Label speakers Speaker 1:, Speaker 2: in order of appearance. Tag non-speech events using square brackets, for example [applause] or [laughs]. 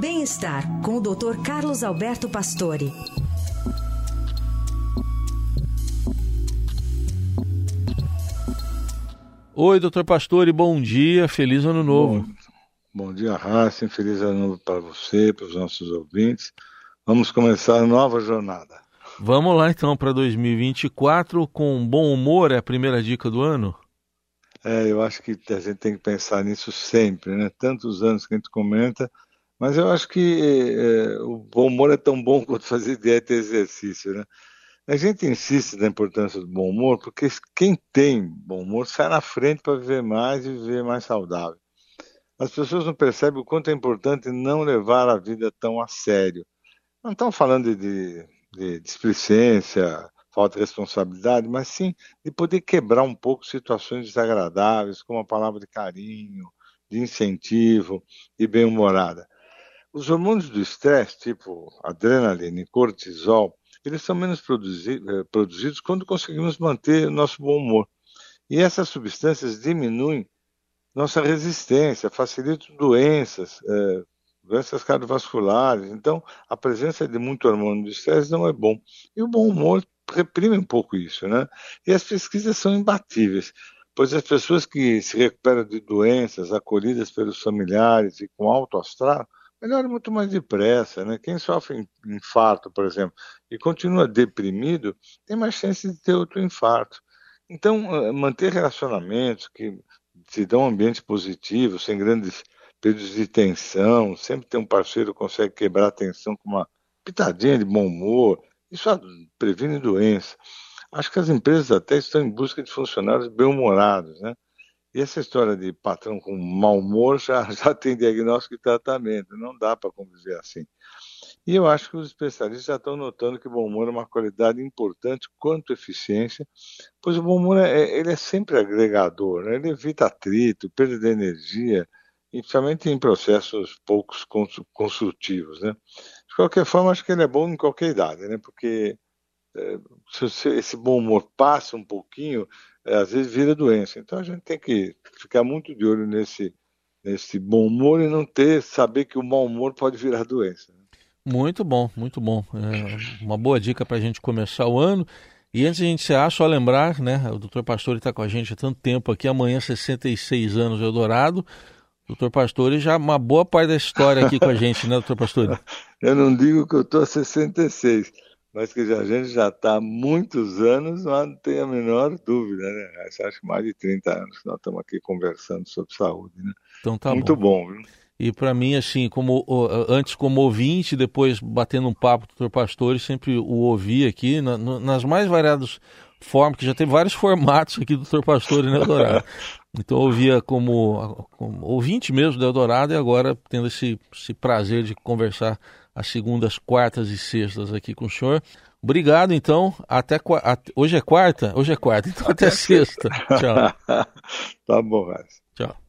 Speaker 1: Bem-estar com o Dr. Carlos Alberto Pastore.
Speaker 2: Oi, doutor Pastore, bom dia, feliz ano novo.
Speaker 3: Bom, bom dia, Raíssa, feliz ano novo para você, para os nossos ouvintes. Vamos começar a nova jornada.
Speaker 2: Vamos lá então para 2024 com bom humor, é a primeira dica do ano?
Speaker 3: É, eu acho que a gente tem que pensar nisso sempre, né? Tantos anos que a gente comenta, mas eu acho que é, o bom humor é tão bom [laughs] quanto fazer dieta e exercício, né? A gente insiste na importância do bom humor porque quem tem bom humor sai na frente para viver mais e viver mais saudável. As pessoas não percebem o quanto é importante não levar a vida tão a sério. Não estão falando de, de displicência, falta de responsabilidade, mas sim de poder quebrar um pouco situações desagradáveis, como a palavra de carinho, de incentivo e bem-humorada. Os hormônios do estresse, tipo adrenalina e cortisol, eles são menos produzi eh, produzidos quando conseguimos manter nosso bom humor. E essas substâncias diminuem nossa resistência, facilitam doenças, é, doenças cardiovasculares. Então, a presença de muito hormônio do estresse não é bom. E o bom humor reprime um pouco isso, né? E as pesquisas são imbatíveis, pois as pessoas que se recuperam de doenças acolhidas pelos familiares e com alto astral, melhora muito mais depressa, né? Quem sofre infarto, por exemplo, e continua deprimido, tem mais chance de ter outro infarto. Então, eh, manter relacionamentos que se dão um ambiente positivo, sem grandes períodos de tensão, sempre ter um parceiro que consegue quebrar a tensão com uma pitadinha de bom humor, isso previne doença. Acho que as empresas até estão em busca de funcionários bem-humorados, né? E essa história de patrão com mau humor já, [laughs] já tem diagnóstico e tratamento, não dá para conviver assim. E eu acho que os especialistas já estão notando que o bom humor é uma qualidade importante quanto eficiência, pois o bom humor é, ele é sempre agregador, né? ele evita atrito, perda de energia, principalmente em processos poucos construtivos. Né? De qualquer forma, acho que ele é bom em qualquer idade, né? porque é, se esse bom humor passa um pouquinho, é, às vezes vira doença. Então a gente tem que ficar muito de olho nesse, nesse bom humor e não ter, saber que o mau humor pode virar doença. Né?
Speaker 2: Muito bom, muito bom. É uma boa dica para a gente começar o ano. E antes de a gente encerrar, só lembrar, né? O doutor Pastor está com a gente há tanto tempo aqui, amanhã 66 anos Eldorado. Doutor Pastor já uma boa parte da história aqui com a gente, né, doutor Pastor? [laughs]
Speaker 3: Eu não digo que eu estou a 66, mas que a gente já está há muitos anos, não tem a menor dúvida, né? Acho que mais de 30 anos que nós estamos aqui conversando sobre saúde, né?
Speaker 2: Então tá
Speaker 3: Muito
Speaker 2: bom,
Speaker 3: bom viu?
Speaker 2: E para mim, assim, como antes como ouvinte, depois batendo um papo com o doutor Pastor, sempre o ouvi aqui, na, no, nas mais variadas formas, que já tem vários [laughs] formatos aqui do doutor Pastor e Eldorado. Então eu ouvia como, como, ouvinte mesmo do Eldorado e agora tendo esse, esse prazer de conversar às segundas, quartas e sextas aqui com o senhor. Obrigado, então. Até, até hoje é quarta? Hoje é quarta, então até, até sexta. Tchau. [laughs]
Speaker 3: tá bom, Raíssa.
Speaker 2: Tchau.